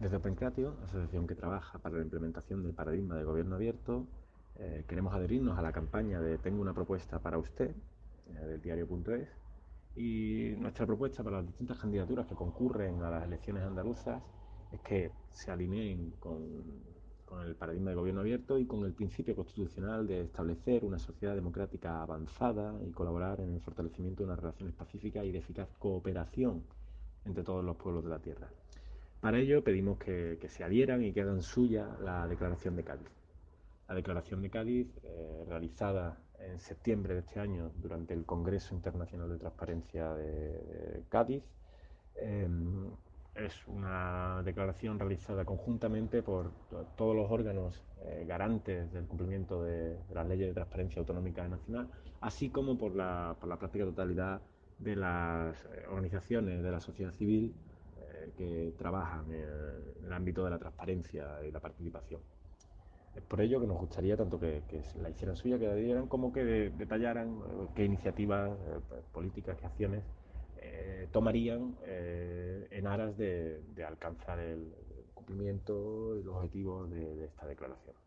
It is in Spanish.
Desde OpenCratio, asociación que trabaja para la implementación del paradigma de gobierno abierto, eh, queremos adherirnos a la campaña de Tengo una propuesta para usted, eh, del diario.es, y nuestra propuesta para las distintas candidaturas que concurren a las elecciones andaluzas es que se alineen con, con el paradigma de gobierno abierto y con el principio constitucional de establecer una sociedad democrática avanzada y colaborar en el fortalecimiento de unas relaciones pacíficas y de eficaz cooperación entre todos los pueblos de la Tierra. Para ello pedimos que, se adhieran y que suya la Declaración de Cádiz. La Declaración de Cádiz, eh, realizada en septiembre de este año durante el Congreso Internacional de Transparencia de, Cádiz, eh, es una declaración realizada conjuntamente por todos los órganos eh, garantes del cumplimiento de, las leyes de transparencia autonómica nacional, así como por la, por la práctica totalidad de las eh, organizaciones de la sociedad civil que trabajan en el ámbito de la transparencia y la participación. Es por ello que nos gustaría tanto que, la hicieran suya, que la dieran, como que de, detallaran eh, qué iniciativas eh, políticas, qué acciones eh, tomarían en aras de, alcanzar el cumplimiento y los objetivos de esta declaración.